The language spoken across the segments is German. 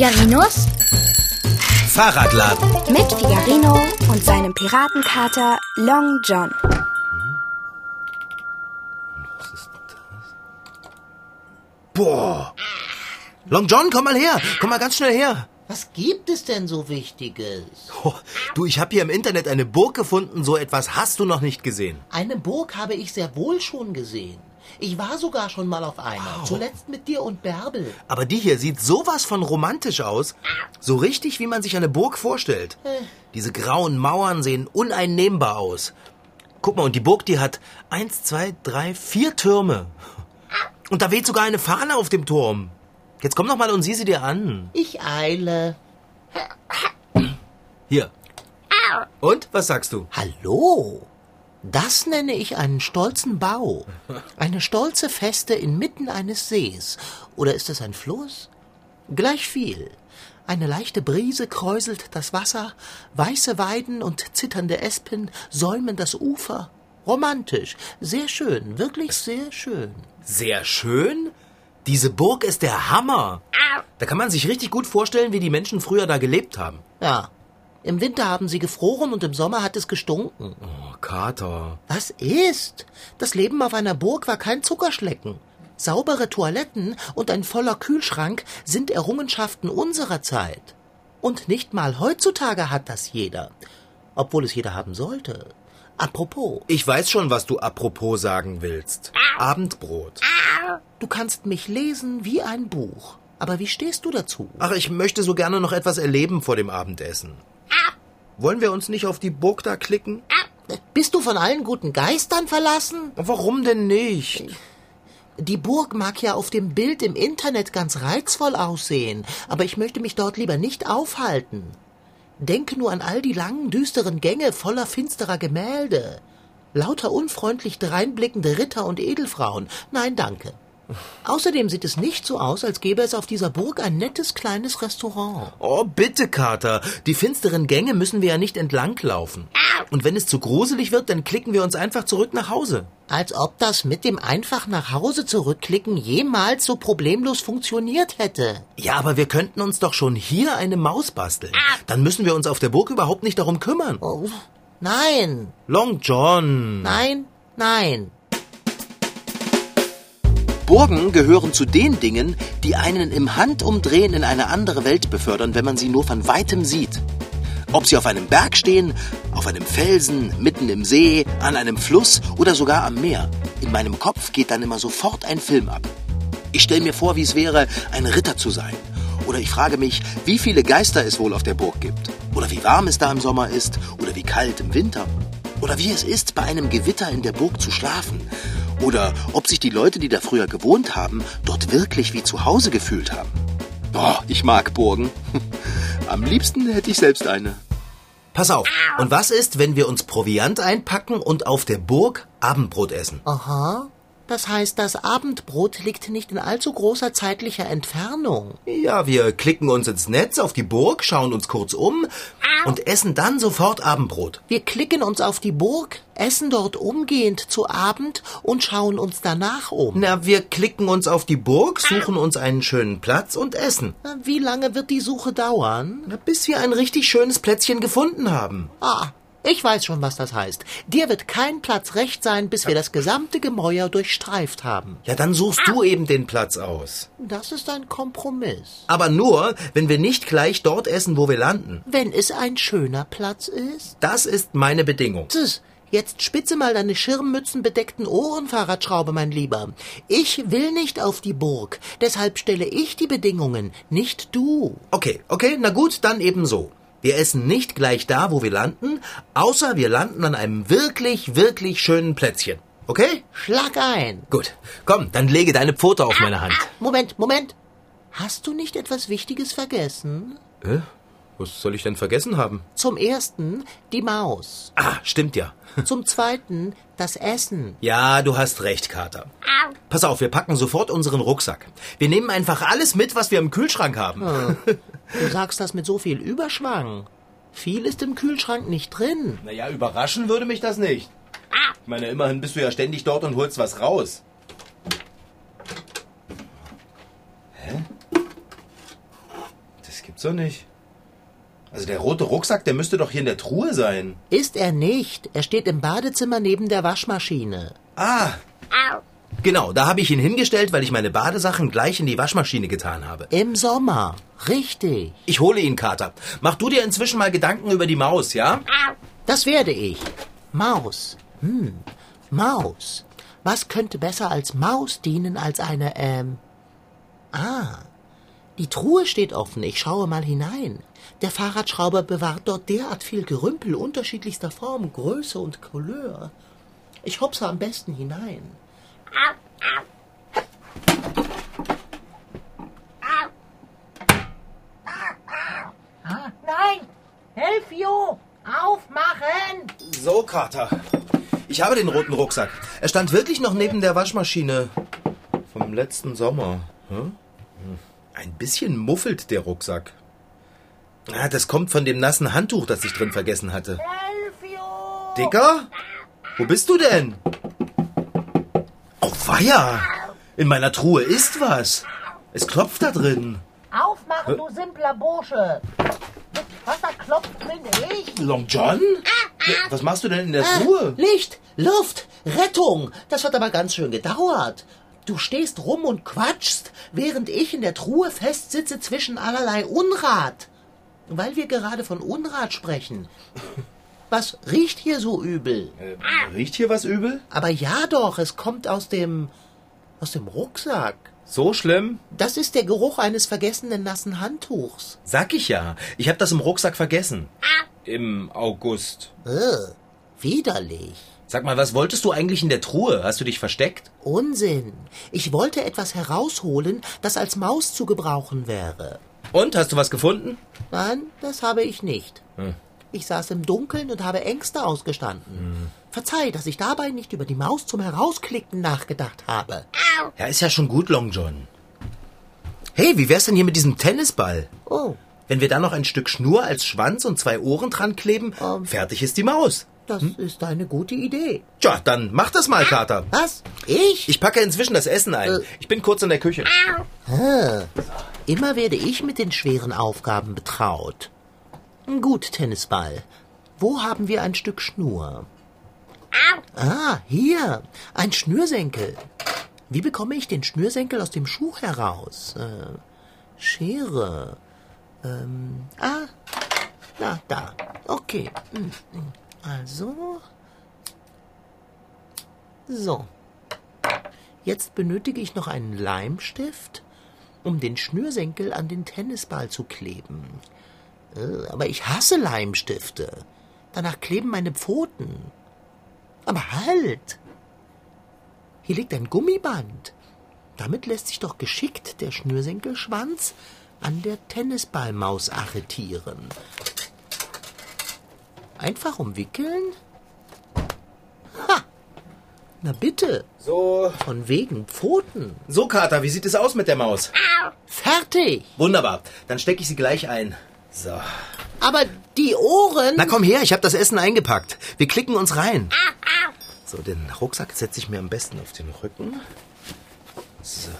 Figarinos Fahrradladen. mit Figarino und seinem Piratenkater Long John. Boah. Long John, komm mal her. Komm mal ganz schnell her. Was gibt es denn so Wichtiges? Oh, du, ich habe hier im Internet eine Burg gefunden. So etwas hast du noch nicht gesehen. Eine Burg habe ich sehr wohl schon gesehen. Ich war sogar schon mal auf einer. Zuletzt mit dir und Bärbel. Aber die hier sieht sowas von romantisch aus. So richtig, wie man sich eine Burg vorstellt. Diese grauen Mauern sehen uneinnehmbar aus. Guck mal, und die Burg, die hat eins, zwei, drei, vier Türme. Und da weht sogar eine Fahne auf dem Turm. Jetzt komm doch mal und sieh sie dir an. Ich eile. Hier. Und, was sagst du? Hallo? Das nenne ich einen stolzen Bau. Eine stolze Feste inmitten eines Sees. Oder ist es ein Fluss? Gleich viel. Eine leichte Brise kräuselt das Wasser, weiße Weiden und zitternde Espen säumen das Ufer. Romantisch, sehr schön, wirklich sehr schön. Sehr schön. Diese Burg ist der Hammer. Da kann man sich richtig gut vorstellen, wie die Menschen früher da gelebt haben. Ja. Im Winter haben sie gefroren und im Sommer hat es gestunken. Oh, Kater. Was ist? Das Leben auf einer Burg war kein Zuckerschlecken. Saubere Toiletten und ein voller Kühlschrank sind Errungenschaften unserer Zeit. Und nicht mal heutzutage hat das jeder. Obwohl es jeder haben sollte. Apropos, Ich weiß schon, was du apropos sagen willst. Abendbrot. du kannst mich lesen wie ein Buch. Aber wie stehst du dazu? Ach, ich möchte so gerne noch etwas erleben vor dem Abendessen. Wollen wir uns nicht auf die Burg da klicken? Bist du von allen guten Geistern verlassen? Warum denn nicht? Die Burg mag ja auf dem Bild im Internet ganz reizvoll aussehen, aber ich möchte mich dort lieber nicht aufhalten. Denke nur an all die langen, düsteren Gänge voller finsterer Gemälde. Lauter unfreundlich dreinblickende Ritter und Edelfrauen. Nein, danke. Außerdem sieht es nicht so aus, als gäbe es auf dieser Burg ein nettes kleines Restaurant. Oh, bitte, Kater. Die finsteren Gänge müssen wir ja nicht entlanglaufen. Und wenn es zu gruselig wird, dann klicken wir uns einfach zurück nach Hause. Als ob das mit dem einfach nach Hause zurückklicken jemals so problemlos funktioniert hätte. Ja, aber wir könnten uns doch schon hier eine Maus basteln. Dann müssen wir uns auf der Burg überhaupt nicht darum kümmern. Oh, nein, Long John. nein, nein. Burgen gehören zu den Dingen, die einen im Handumdrehen in eine andere Welt befördern, wenn man sie nur von weitem sieht. Ob sie auf einem Berg stehen, auf einem Felsen, mitten im See, an einem Fluss oder sogar am Meer. In meinem Kopf geht dann immer sofort ein Film ab. Ich stelle mir vor, wie es wäre, ein Ritter zu sein. Oder ich frage mich, wie viele Geister es wohl auf der Burg gibt. Oder wie warm es da im Sommer ist. Oder wie kalt im Winter. Oder wie es ist, bei einem Gewitter in der Burg zu schlafen. Oder ob sich die Leute, die da früher gewohnt haben, dort wirklich wie zu Hause gefühlt haben. Oh, ich mag Burgen. Am liebsten hätte ich selbst eine. Pass auf. Und was ist, wenn wir uns Proviant einpacken und auf der Burg Abendbrot essen? Aha. Das heißt, das Abendbrot liegt nicht in allzu großer zeitlicher Entfernung. Ja, wir klicken uns ins Netz auf die Burg, schauen uns kurz um und essen dann sofort Abendbrot. Wir klicken uns auf die Burg, essen dort umgehend zu Abend und schauen uns danach um. Na, wir klicken uns auf die Burg, suchen uns einen schönen Platz und essen. Na, Wie lange wird die Suche dauern? Na, bis wir ein richtig schönes Plätzchen gefunden haben. Ah, ich weiß schon, was das heißt. Dir wird kein Platz recht sein, bis wir das gesamte Gemäuer durchstreift haben. Ja, dann suchst du eben den Platz aus. Das ist ein Kompromiss. Aber nur, wenn wir nicht gleich dort essen, wo wir landen. Wenn es ein schöner Platz ist. Das ist meine Bedingung. Tss, Jetzt spitze mal deine schirmmützenbedeckten Ohren, Fahrradschraube, mein Lieber. Ich will nicht auf die Burg. Deshalb stelle ich die Bedingungen, nicht du. Okay, okay, na gut, dann eben so. Wir essen nicht gleich da, wo wir landen, außer wir landen an einem wirklich, wirklich schönen Plätzchen. Okay? Schlag ein. Gut. Komm, dann lege deine Pfote auf meine Hand. Moment, Moment. Hast du nicht etwas Wichtiges vergessen? Äh? Was soll ich denn vergessen haben? Zum ersten die Maus. Ah, stimmt ja. Zum zweiten das Essen. Ja, du hast recht, Kater. Pass auf, wir packen sofort unseren Rucksack. Wir nehmen einfach alles mit, was wir im Kühlschrank haben. Du sagst das mit so viel Überschwang. Viel ist im Kühlschrank nicht drin. Naja, überraschen würde mich das nicht. Ich meine, immerhin bist du ja ständig dort und holst was raus. Hä? Das Gibt's doch nicht. Also der rote Rucksack, der müsste doch hier in der Truhe sein. Ist er nicht. Er steht im Badezimmer neben der Waschmaschine. Ah. Genau, da habe ich ihn hingestellt, weil ich meine Badesachen gleich in die Waschmaschine getan habe. Im Sommer. Richtig. Ich hole ihn, Kater. Mach du dir inzwischen mal Gedanken über die Maus, ja? Das werde ich. Maus. Hm. Maus. Was könnte besser als Maus dienen als eine, ähm. Ah. Die Truhe steht offen. Ich schaue mal hinein. Der Fahrradschrauber bewahrt dort derart viel Gerümpel unterschiedlichster Form, Größe und Couleur. Ich hopse am besten hinein. Nein! Helf you! Aufmachen! So, Kater. Ich habe den roten Rucksack. Er stand wirklich noch neben der Waschmaschine vom letzten Sommer. Hm? Ein bisschen muffelt der Rucksack. Ah, das kommt von dem nassen Handtuch, das ich drin vergessen hatte. Helf you! Dicker? Wo bist du denn? Weia! In meiner Truhe ist was. Es klopft da drin. Aufmachen, du simpler Bursche! Mit Wasser klopft bin ich! Long John? Ja, was machst du denn in der Truhe? Licht, Luft, Rettung! Das hat aber ganz schön gedauert. Du stehst rum und quatschst, während ich in der Truhe festsitze zwischen allerlei Unrat. Weil wir gerade von Unrat sprechen. Was riecht hier so übel? Äh, riecht hier was übel? Aber ja doch, es kommt aus dem. aus dem Rucksack. So schlimm? Das ist der Geruch eines vergessenen nassen Handtuchs. Sag ich ja. Ich habe das im Rucksack vergessen. Im August. Äh, widerlich. Sag mal, was wolltest du eigentlich in der Truhe? Hast du dich versteckt? Unsinn. Ich wollte etwas herausholen, das als Maus zu gebrauchen wäre. Und, hast du was gefunden? Nein, das habe ich nicht. Ich saß im Dunkeln und habe Ängste ausgestanden. Verzeih, dass ich dabei nicht über die Maus zum Herausklicken nachgedacht habe. Ja, ist ja schon gut, Long John. Hey, wie wär's denn hier mit diesem Tennisball? Oh, Wenn wir da noch ein Stück Schnur als Schwanz und zwei Ohren dran kleben, Ähm. fertig ist die Maus. das ist eine gute Idee. Tja, dann mach das mal, Kater. Was? Ich? Ich packe inzwischen das Essen ein. Äh. Ich bin kurz in der Küche. Immer werde ich mit den schweren Aufgaben betraut. Gut, Tennisball. Wo haben wir ein Stück Schnur? Ah, hier. Ein Schnürsenkel. Wie bekomme ich den Schnürsenkel aus dem Schuh heraus? Äh, Schere. Ähm, ah, na, da. Okay. Hm, hm. Also. So. Jetzt benötige ich noch einen Leimstift, um den Schnürsenkel an den Tennisball zu kleben. Äh, Aber ich hasse Leimstifte. Danach kleben meine Pfoten. Aber halt! Hier liegt ein Gummiband. Damit lässt sich doch geschickt der Schnürsenkelschwanz an der Tennisballmaus arretieren. Einfach umwickeln? Ha! Na bitte, So, von wegen Pfoten. so Kater, wie sieht es aus mit der Maus? Fertig! Wunderbar, dann stecke ich sie gleich ein. So. Aber die Ohren. Na komm her, ich habe das Essen eingepackt. Wir klicken uns rein. So, den Rucksack setze ich mir am besten auf den Rücken. So.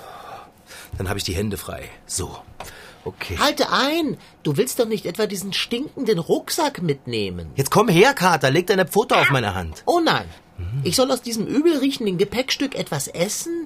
Dann habe ich die Hände frei. So. Okay. Halte ein! Du willst doch nicht etwa diesen stinkenden Rucksack mitnehmen. Jetzt komm her, Kater, leg deine Pfote auf meine Hand. Oh nein! Ich soll aus diesem übel riechenden Gepäckstück etwas essen?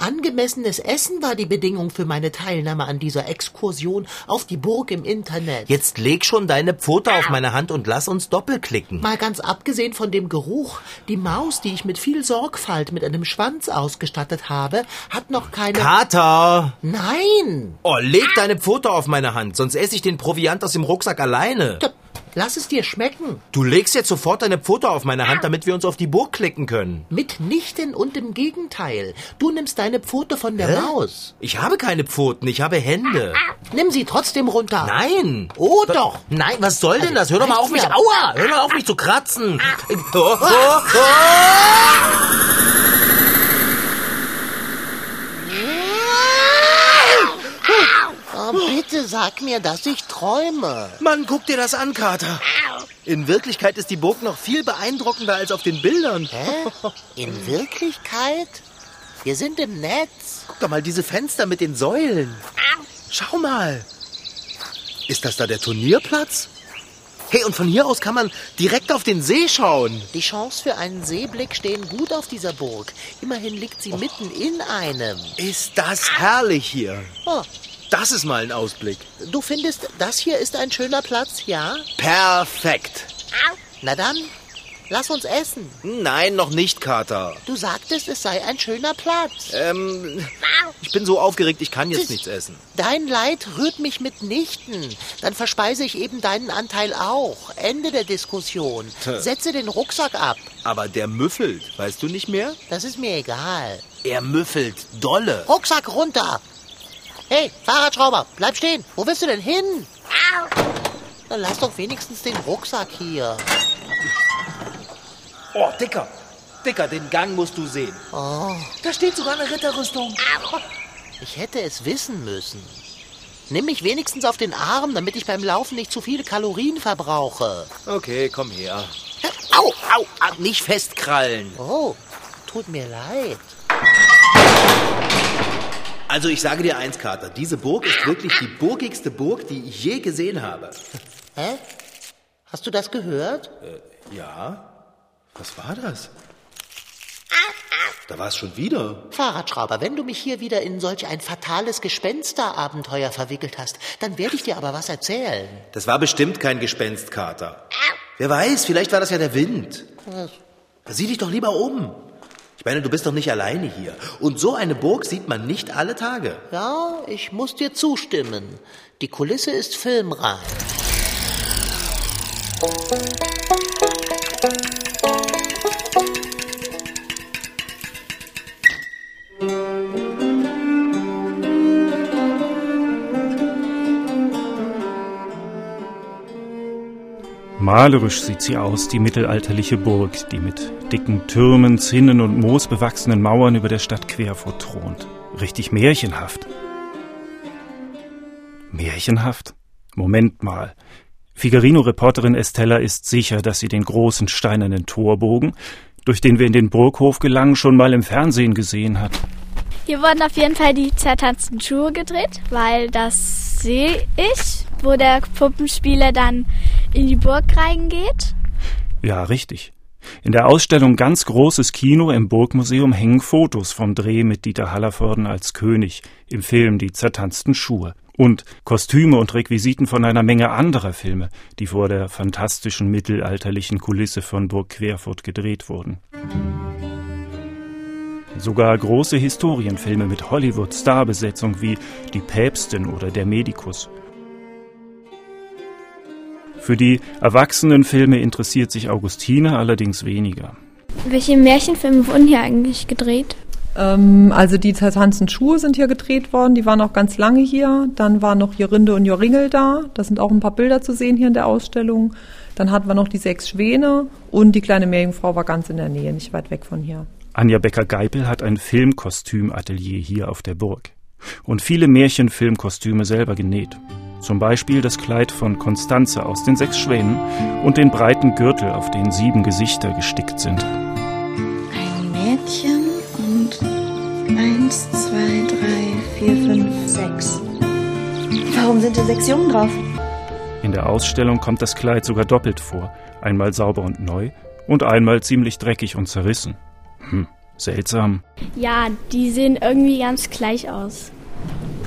Angemessenes Essen war die Bedingung für meine Teilnahme an dieser Exkursion auf die Burg im Internet. Jetzt leg schon deine Pfote auf meine Hand und lass uns doppelklicken. Mal ganz abgesehen von dem Geruch, die Maus, die ich mit viel Sorgfalt mit einem Schwanz ausgestattet habe, hat noch keine. Kater! Nein! Oh, leg deine Pfote auf meine Hand, sonst esse ich den Proviant aus dem Rucksack alleine. Lass es dir schmecken. Du legst jetzt sofort deine Pfote auf meine Hand, damit wir uns auf die Burg klicken können. Mitnichten und im Gegenteil. Du nimmst deine Pfote von der Hä? Maus. Ich habe keine Pfoten, ich habe Hände. Nimm sie trotzdem runter. Nein. Oh Da- doch. Nein, was soll denn das? Hör doch mal auf mich. Aua! Hör doch auf mich zu kratzen. Oh, oh, oh. Oh, bitte sag mir, dass ich träume. Mann, guck dir das an, Kater. In Wirklichkeit ist die Burg noch viel beeindruckender als auf den Bildern. Hä? In Wirklichkeit? Wir sind im Netz. Guck doch mal diese Fenster mit den Säulen. Schau mal. Ist das da der Turnierplatz? Hey, und von hier aus kann man direkt auf den See schauen. Die Chance für einen Seeblick stehen gut auf dieser Burg. Immerhin liegt sie mitten in einem. Ist das herrlich hier. Oh, Das ist mal ein Ausblick. du findest, das hier ist ein schöner Platz, ja? Perfekt. Na dann, lass uns essen. Nein, noch nicht, Kater. Du sagtest, es sei ein schöner Platz. Ähm, ich bin so aufgeregt, ich kann jetzt nichts essen. Dein Leid rührt mich mitnichten. Dann verspeise ich eben deinen Anteil auch. Ende der Diskussion. Setze den Rucksack ab. Aber der müffelt, weißt du nicht mehr? Das ist mir egal. Er müffelt dolle. Rucksack runter. Hey, Fahrradschrauber, bleib stehen. Wo willst du denn hin? Dann lass doch wenigstens den Rucksack hier. Oh, Dicker. Dicker, den Gang musst du sehen. Oh, Da steht sogar eine Ritterrüstung. ich hätte es wissen müssen. Nimm mich wenigstens auf den Arm, damit ich beim Laufen nicht zu viele Kalorien verbrauche. Okay, komm her. Au! Au, au, nicht festkrallen. Oh, tut mir leid. Also ich sage dir eins, Kater. Diese Burg ist wirklich die burgigste Burg, die ich je gesehen habe. Hä? Hast du das gehört? Ja? Was war das? Da war es schon wieder. Fahrradschrauber, wenn du mich hier wieder in solch ein fatales Gespensterabenteuer verwickelt hast, dann werde ich dir aber was erzählen. Das war bestimmt kein Gespenst, Kater. Wer weiß, vielleicht war das ja der Wind. Sieh dich doch lieber um. Ich meine, du bist doch nicht alleine hier. Und so eine Burg sieht man nicht alle Tage. Ja, ich muss dir zustimmen. Die Kulisse ist filmreif. Malerisch sieht sie aus, die mittelalterliche Burg, die mit dicken Türmen, Zinnen und moosbewachsenen Mauern über der Stadt Querfurt thront. Richtig märchenhaft. Märchenhaft? Moment mal. Figarino-Reporterin Estella ist sicher, dass sie den großen steinernen Torbogen, durch den wir in den Burghof gelangen, schon mal im Fernsehen gesehen hat. Hier wurden auf jeden Fall die zertanzten Schuhe gedreht, weil das sehe ich, wo der Puppenspieler dann in die Burg reingeht. Ja, richtig. In der Ausstellung Ganz großes Kino im Burgmuseum hängen Fotos vom Dreh mit Dieter Hallervorden als König im Film Die zertanzten Schuhe und Kostüme und Requisiten von einer Menge anderer Filme, die vor der fantastischen mittelalterlichen Kulisse von Burg Querfurt gedreht wurden. Sogar große Historienfilme mit Hollywood-Starbesetzung wie Die Päpstin oder Der Medikus. Für die Erwachsenenfilme interessiert sich Augustine allerdings weniger. Welche Märchenfilme wurden hier eigentlich gedreht? Ähm, also die zertanzten Schuhe sind hier gedreht worden, die waren auch ganz lange hier. Dann waren noch Jorinde und Joringel da. Da sind auch ein paar Bilder zu sehen hier in der Ausstellung. Dann hatten wir noch die sechs Schwäne und die kleine Meerjungfrau war ganz in der Nähe, nicht weit weg von hier. Anja Becker-Geipel hat ein Filmkostümatelier hier auf der Burg und viele Märchenfilmkostüme selber genäht. Zum Beispiel das Kleid von Konstanze aus den Sechs Schwänen und den breiten Gürtel, auf den sieben Gesichter gestickt sind. Ein Mädchen und eins, zwei, drei, vier, fünf, sechs. Warum sind da sechs Jungen drauf? In der Ausstellung kommt das Kleid sogar doppelt vor, einmal sauber und neu und einmal ziemlich dreckig und zerrissen. Hm, seltsam. Ja, die sehen irgendwie ganz gleich aus.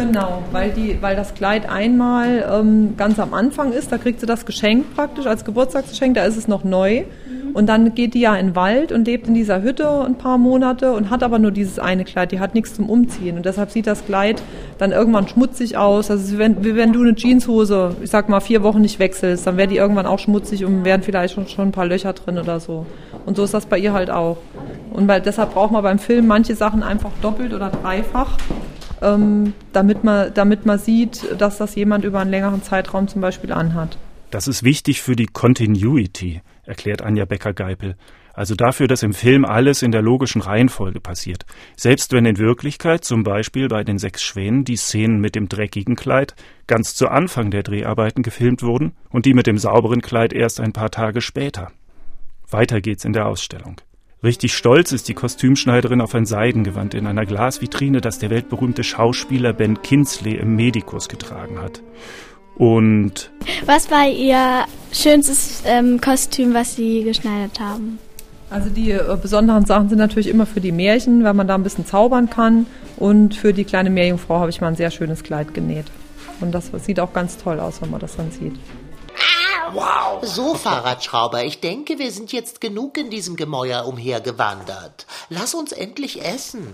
Genau, weil, die, weil das Kleid einmal ähm, ganz am Anfang ist, da kriegt sie das Geschenk praktisch als Geburtstagsgeschenk, da ist es noch neu. Und dann geht die ja in den Wald und lebt in dieser Hütte ein paar Monate und hat aber nur dieses eine Kleid, die hat nichts zum Umziehen. Und deshalb sieht das Kleid dann irgendwann schmutzig aus. Also wenn, wie wenn du eine Jeanshose, ich sag mal, vier Wochen nicht wechselst, dann wäre die irgendwann auch schmutzig und wären vielleicht schon, schon ein paar Löcher drin oder so. Und so ist das bei ihr halt auch. Und weil, deshalb braucht man beim Film manche Sachen einfach doppelt oder dreifach ähm, damit, man, damit man sieht, dass das jemand über einen längeren Zeitraum zum Beispiel anhat. Das ist wichtig für die Continuity, erklärt Anja Becker-Geipel. Also dafür, dass im Film alles in der logischen Reihenfolge passiert. Selbst wenn in Wirklichkeit, zum Beispiel bei den sechs Schwänen, die Szenen mit dem dreckigen Kleid ganz zu Anfang der Dreharbeiten gefilmt wurden und die mit dem sauberen Kleid erst ein paar Tage später. Weiter geht's in der Ausstellung. Richtig stolz ist die Kostümschneiderin auf ein Seidengewand in einer Glasvitrine, das der weltberühmte Schauspieler Ben Kinsley im Medikus getragen hat. Und Was war Ihr schönstes ähm, Kostüm, was Sie geschneidert haben? Also die äh, besonderen Sachen sind natürlich immer für die Märchen, weil man da ein bisschen zaubern kann. Und für die kleine Meerjungfrau habe ich mal ein sehr schönes Kleid genäht. Und das sieht auch ganz toll aus, wenn man das dann sieht. So, Fahrradschrauber, ich denke, wir sind jetzt genug in diesem Gemäuer umhergewandert. Lass uns endlich essen.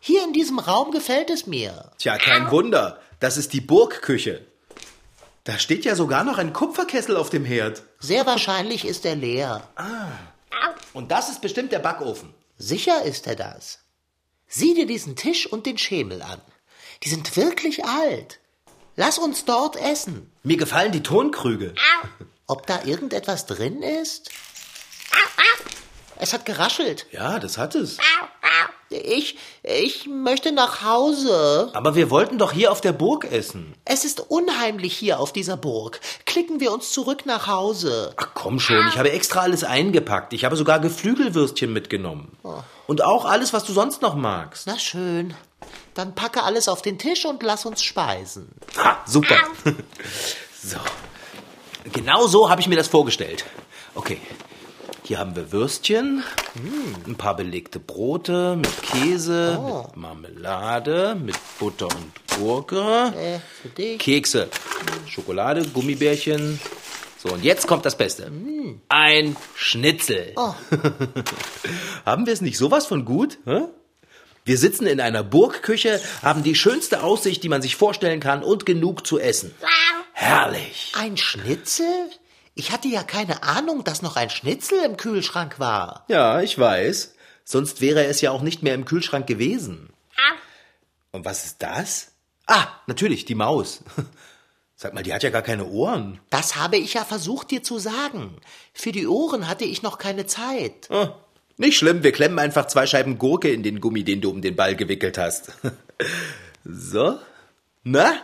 Hier in diesem Raum gefällt es mir. Tja, kein Wunder. Das ist die Burgküche. Da steht ja sogar noch ein Kupferkessel auf dem Herd. Sehr wahrscheinlich ist er leer. Und das ist bestimmt der Backofen. Sicher ist er das. Sieh dir diesen Tisch und den Schemel an. Die sind wirklich alt. Lass uns dort essen. Mir gefallen die Tonkrüge. Ob da irgendetwas drin ist? Es hat geraschelt. Ja, das hat es. Ich, ich möchte nach Hause. Aber wir wollten doch hier auf der Burg essen. Es ist unheimlich hier auf dieser Burg. Klicken wir uns zurück nach Hause. Ach komm schon, ich habe extra alles eingepackt. Ich habe sogar Geflügelwürstchen mitgenommen. Und auch alles, was du sonst noch magst. Na schön. Dann packe alles auf den Tisch und lass uns speisen. Ha, super. so. Genau so habe ich mir das vorgestellt. Okay. Hier haben wir Würstchen, ein paar belegte Brote mit Käse, mit Marmelade, mit Butter und Gurke, Äh, für dich. Kekse, Schokolade, Gummibärchen. So, und jetzt kommt das Beste. Ein Schnitzel. haben wir es nicht sowas von gut? Hä? Wir sitzen in einer Burgküche, haben die schönste Aussicht, die man sich vorstellen kann und genug zu essen. Herrlich. Ein Schnitzel? Ich hatte ja keine Ahnung, dass noch ein Schnitzel im Kühlschrank war. Ja, ich weiß. Sonst wäre es ja auch nicht mehr im Kühlschrank gewesen. Und was ist das? Ah, natürlich, die Maus. Sag mal, die hat ja gar keine Ohren. Das habe ich ja versucht dir zu sagen. Für die Ohren hatte ich noch keine Zeit. Ah, nicht schlimm, wir klemmen einfach zwei Scheiben Gurke in den Gummi, den du um den Ball gewickelt hast. so. Na?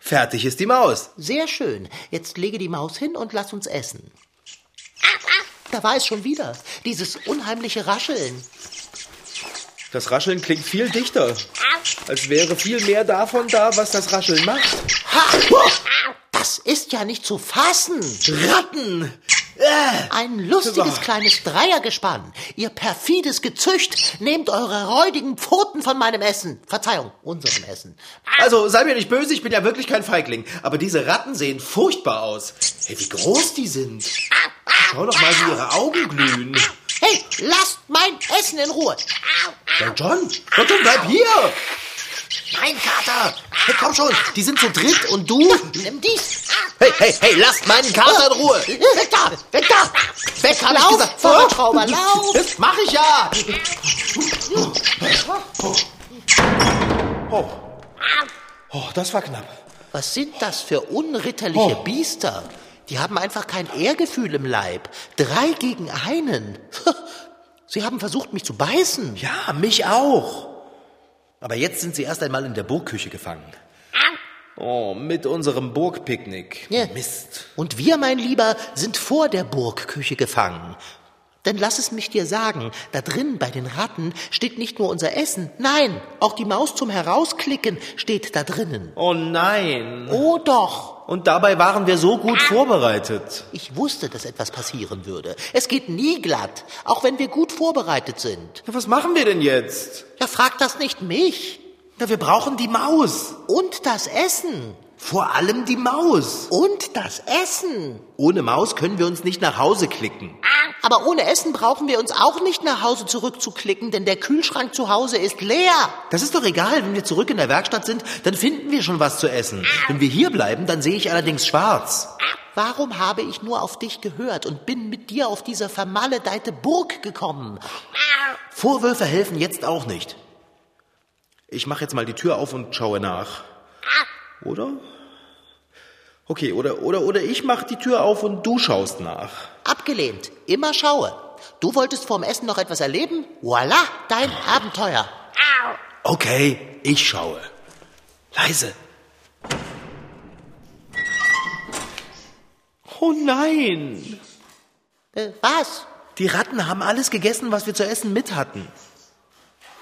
Fertig ist die Maus. Sehr schön. Jetzt lege die Maus hin und lass uns essen. Da war es schon wieder. Dieses unheimliche Rascheln. Das Rascheln klingt viel dichter. Als wäre viel mehr davon da, was das Rascheln macht. Ha! Das ist ja nicht zu fassen. Ratten! Ein lustiges kleines Dreiergespann. Ihr perfides Gezücht. Nehmt eure räudigen Pfoten von meinem Essen. Verzeihung, unserem Essen. Also, sei mir nicht böse, ich bin ja wirklich kein Feigling. Aber diese Ratten sehen furchtbar aus. Hey, wie groß die sind. Schau doch mal, wie ihre Augen glühen. Hey, lasst mein Essen in Ruhe. Ja, John, John, John, bleib hier. Nein, Kater. Hey, komm schon, die sind zu dritt und du? Nimm dies. Hey, hey, hey, lasst meinen Kater in Ruhe. Weg da, weg da. Weg, hab ich Lauf, gesagt. Fahrradschrauber, lauf. Das mach ich ja. Oh. Oh, das war knapp. Was sind das für unritterliche Biester? Die haben einfach kein Ehrgefühl im Leib. Drei gegen einen. Sie haben versucht, mich zu beißen. Ja, mich auch. Aber jetzt sind sie erst einmal in der Burgküche gefangen. Oh, mit unserem Burgpicknick. Ja. Mist. Und wir, mein Lieber, sind vor der Burgküche gefangen. Denn lass es mich dir sagen, da drin bei den Ratten steht nicht nur unser Essen, nein, auch die Maus zum Herausklicken steht da drinnen. Oh nein. Oh doch, Und dabei waren wir so gut vorbereitet. ich wusste, dass etwas passieren würde. Es geht nie glatt, auch wenn wir gut vorbereitet sind. Ja, was machen wir denn jetzt? Ja, frag das nicht mich. Na, wir brauchen die Maus. Und das Essen. Vor allem die Maus. Und das Essen. Ohne Maus können wir uns nicht nach Hause klicken. Aber ohne Essen brauchen wir uns auch nicht nach Hause zurückzuklicken, denn der Kühlschrank zu Hause ist leer. Das ist doch egal, wenn wir zurück in der Werkstatt sind, dann finden wir schon was zu essen. Wenn wir hier bleiben, dann sehe ich allerdings schwarz. Warum habe ich nur auf dich gehört und bin mit dir auf diese vermaledeite Burg gekommen? Vorwürfe helfen jetzt auch nicht. Ich mache jetzt mal die Tür auf und schaue nach. Oder? Okay, oder, oder, oder ich mache die Tür auf und du schaust nach. Abgelehnt. Immer schaue. Du wolltest vorm Essen noch etwas erleben? Voila, dein Abenteuer. Okay, ich schaue. Leise. Oh nein! Äh, was? Die Ratten haben alles gegessen, was wir zu essen mit hatten.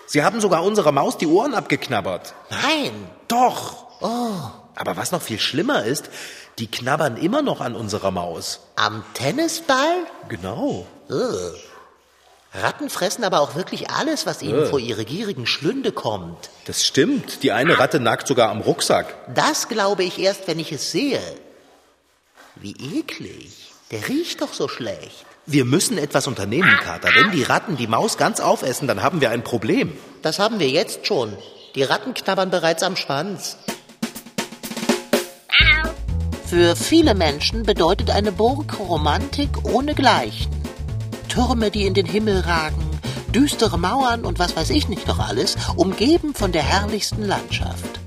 Sie haben sogar unserer Maus die Ohren abgeknabbert. Nein. Doch. Aber was noch viel schlimmer ist, die knabbern immer noch an unserer Maus. Am Tennisball? Genau. Ugh. Ratten fressen aber auch wirklich alles, was ihnen vor ihre gierigen Schlünde kommt. Das stimmt. Die eine Ratte nagt sogar am Rucksack. Das glaube ich erst, wenn ich es sehe. Wie eklig. Der riecht doch so schlecht. Wir müssen etwas unternehmen, Kater. Wenn die Ratten die Maus ganz aufessen, dann haben wir ein Problem. Das haben wir jetzt schon. Die Ratten knabbern bereits am Schwanz. Für viele Menschen bedeutet eine Burg Romantik ohnegleichen. Türme, die in den Himmel ragen, düstere Mauern und was weiß ich nicht noch alles, umgeben von der herrlichsten Landschaft.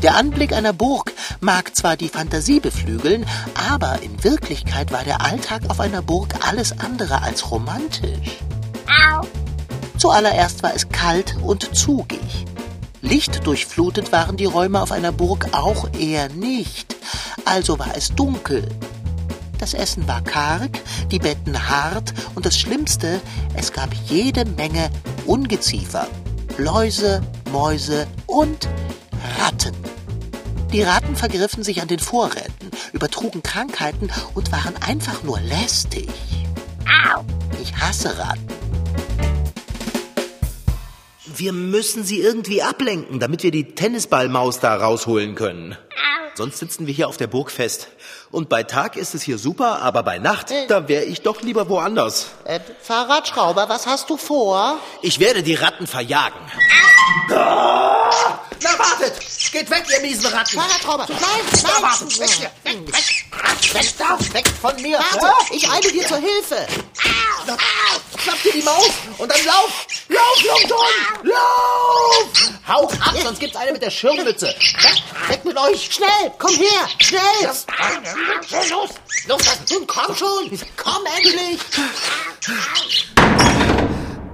Der Anblick einer Burg mag zwar die Fantasie beflügeln, aber in Wirklichkeit war der Alltag auf einer Burg alles andere als romantisch. Zuallererst war es kalt und zugig. Lichtdurchflutet waren die Räume auf einer Burg auch eher nicht, also war es dunkel. Das Essen war karg, die Betten hart und das Schlimmste, es gab jede Menge Ungeziefer, Läuse, Mäuse und Ratten. Die Ratten vergriffen sich an den Vorräten, übertrugen Krankheiten und waren einfach nur lästig. Ich hasse Ratten. Wir müssen sie irgendwie ablenken, damit wir die Tennisballmaus da rausholen können. Sonst sitzen wir hier auf der Burg fest. Und bei Tag ist es hier super, aber bei Nacht, da wäre ich doch lieber woanders. Äh, Fahrradschrauber, was hast du vor? Ich werde die Ratten verjagen. Na, wartet! Geht weg, ihr miesen Ratten! Fahrradschrauber! Nein, nein! wartet, weg hier, weg, weg! Weg da! Weg von mir! Warte, ich eile dir zur Hilfe! Schnapp dir die Maus und dann lauf! Lauf, Longton! Lauf! Hau ab, sonst gibt's eine mit der Schirmmütze! Weg, weg mit euch! Schnell! Komm her! Schnell! Los! Los, komm schon! Komm endlich!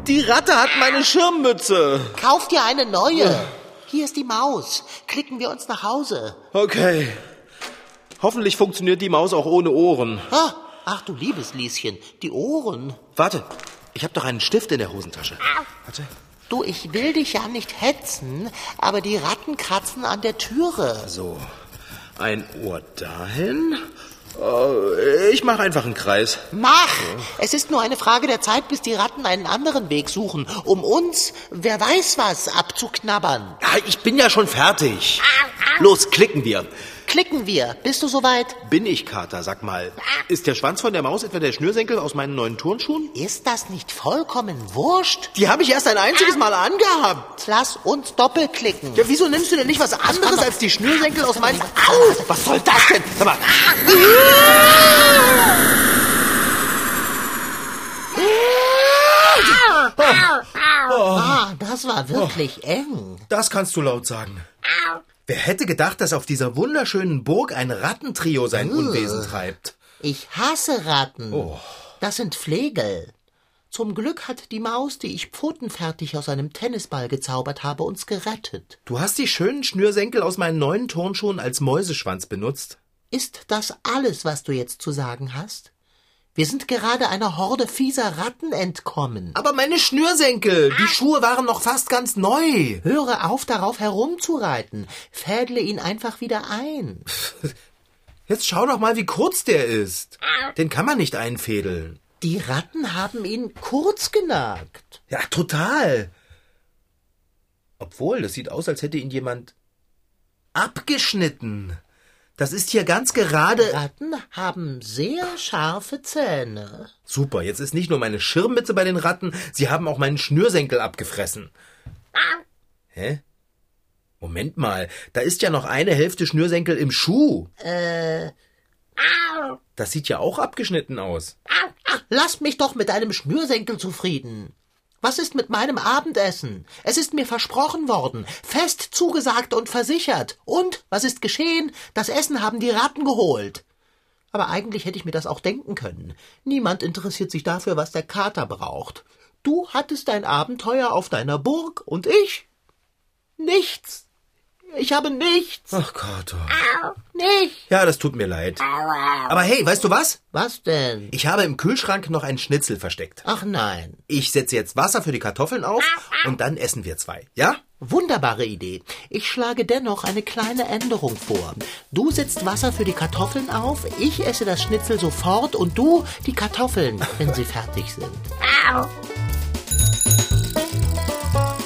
Die Ratte hat meine Schirmmütze. Kauf dir eine neue! Hier ist die Maus. Klicken wir uns nach Hause. Okay. Hoffentlich funktioniert die Maus auch ohne Ohren. Ah, ach du liebes Lieschen, die Ohren. Warte, ich habe doch einen Stift in der Hosentasche. Warte. Du, ich will dich ja nicht hetzen, aber die Ratten kratzen an der Türe. So, ein Ohr dahin. Äh, Ich mache einfach einen Kreis. Mach! Es ist nur eine Frage der Zeit, bis die Ratten einen anderen Weg suchen, um uns, wer weiß was, abzuknabbern. Ja, ich bin ja schon fertig. Los, klicken wir. Klicken wir. Bist du soweit? Bin ich, Kater, sag mal. Ist der Schwanz von der Maus etwa der Schnürsenkel aus meinen neuen Turnschuhen? Ist das nicht vollkommen wurscht? Die habe ich erst ein einziges Mal angehabt. Lass uns doppelklicken. Ja, wieso nimmst du denn nicht was anderes als die Schnürsenkel aus meinen... Au! Was soll das denn? Sag mal. Ah, das war wirklich eng. Das kannst du laut sagen. Wer hätte gedacht, dass auf dieser wunderschönen Burg ein Rattentrio sein Unwesen treibt? Ich hasse Ratten. Oh. Das sind Flegel. Zum Glück hat die Maus, die ich pfotenfertig aus einem Tennisball gezaubert habe, uns gerettet. Du hast die schönen Schnürsenkel aus meinen neuen Turnschuhen als Mäuseschwanz benutzt? Ist das alles, was du jetzt zu sagen hast? Wir sind gerade einer Horde fieser Ratten entkommen. Aber meine Schnürsenkel, die Schuhe waren noch fast ganz neu. Höre auf, darauf herumzureiten. Fädle ihn einfach wieder ein. Jetzt schau doch mal, wie kurz der ist. Den kann man nicht einfädeln. Die Ratten haben ihn kurz genagt. Ja, total. Obwohl, das sieht aus, als hätte ihn jemand abgeschnitten. Das ist hier ganz gerade. Ratten haben sehr scharfe Zähne. Super, jetzt ist nicht nur meine Schirmmütze bei den Ratten, sie haben auch meinen Schnürsenkel abgefressen. Hä? Moment mal, da ist ja noch eine Hälfte Schnürsenkel im Schuh. Äh, Das sieht ja auch abgeschnitten aus. lass mich doch mit deinem Schnürsenkel zufrieden. Was ist mit meinem Abendessen? Es ist mir versprochen worden, fest zugesagt und versichert. Und was ist geschehen? Das Essen haben die Ratten geholt. Aber eigentlich hätte ich mir das auch denken können. Niemand interessiert sich dafür, was der Kater braucht. Du hattest dein Abenteuer auf deiner Burg und ich? Nichts. Ich habe nichts. Ach, Kater. Nicht. Ja, das tut mir leid. Aber hey, weißt du was? Was denn? Ich habe im Kühlschrank noch einen Schnitzel versteckt. Ach nein. Ich setze jetzt Wasser für die Kartoffeln auf und dann essen wir zwei. Ja? Wunderbare Idee. Ich schlage dennoch eine kleine Änderung vor. Du setzt Wasser für die Kartoffeln auf, ich esse das Schnitzel sofort und du die Kartoffeln, wenn sie fertig sind.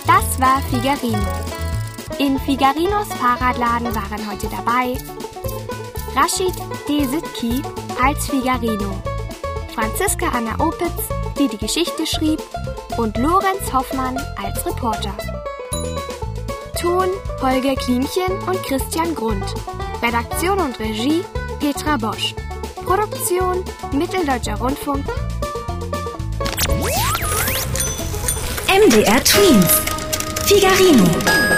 Das war Figarino. In Figarinos Fahrradladen waren heute dabei Rashid Desitki als Figarino, Franziska Anna Opitz, die die Geschichte schrieb, und Lorenz Hoffmann als Reporter. Ton Holger Klimchen und Christian Grund. Redaktion und Regie Petra Bosch. Produktion Mitteldeutscher Rundfunk. MDR Twins. Figarino.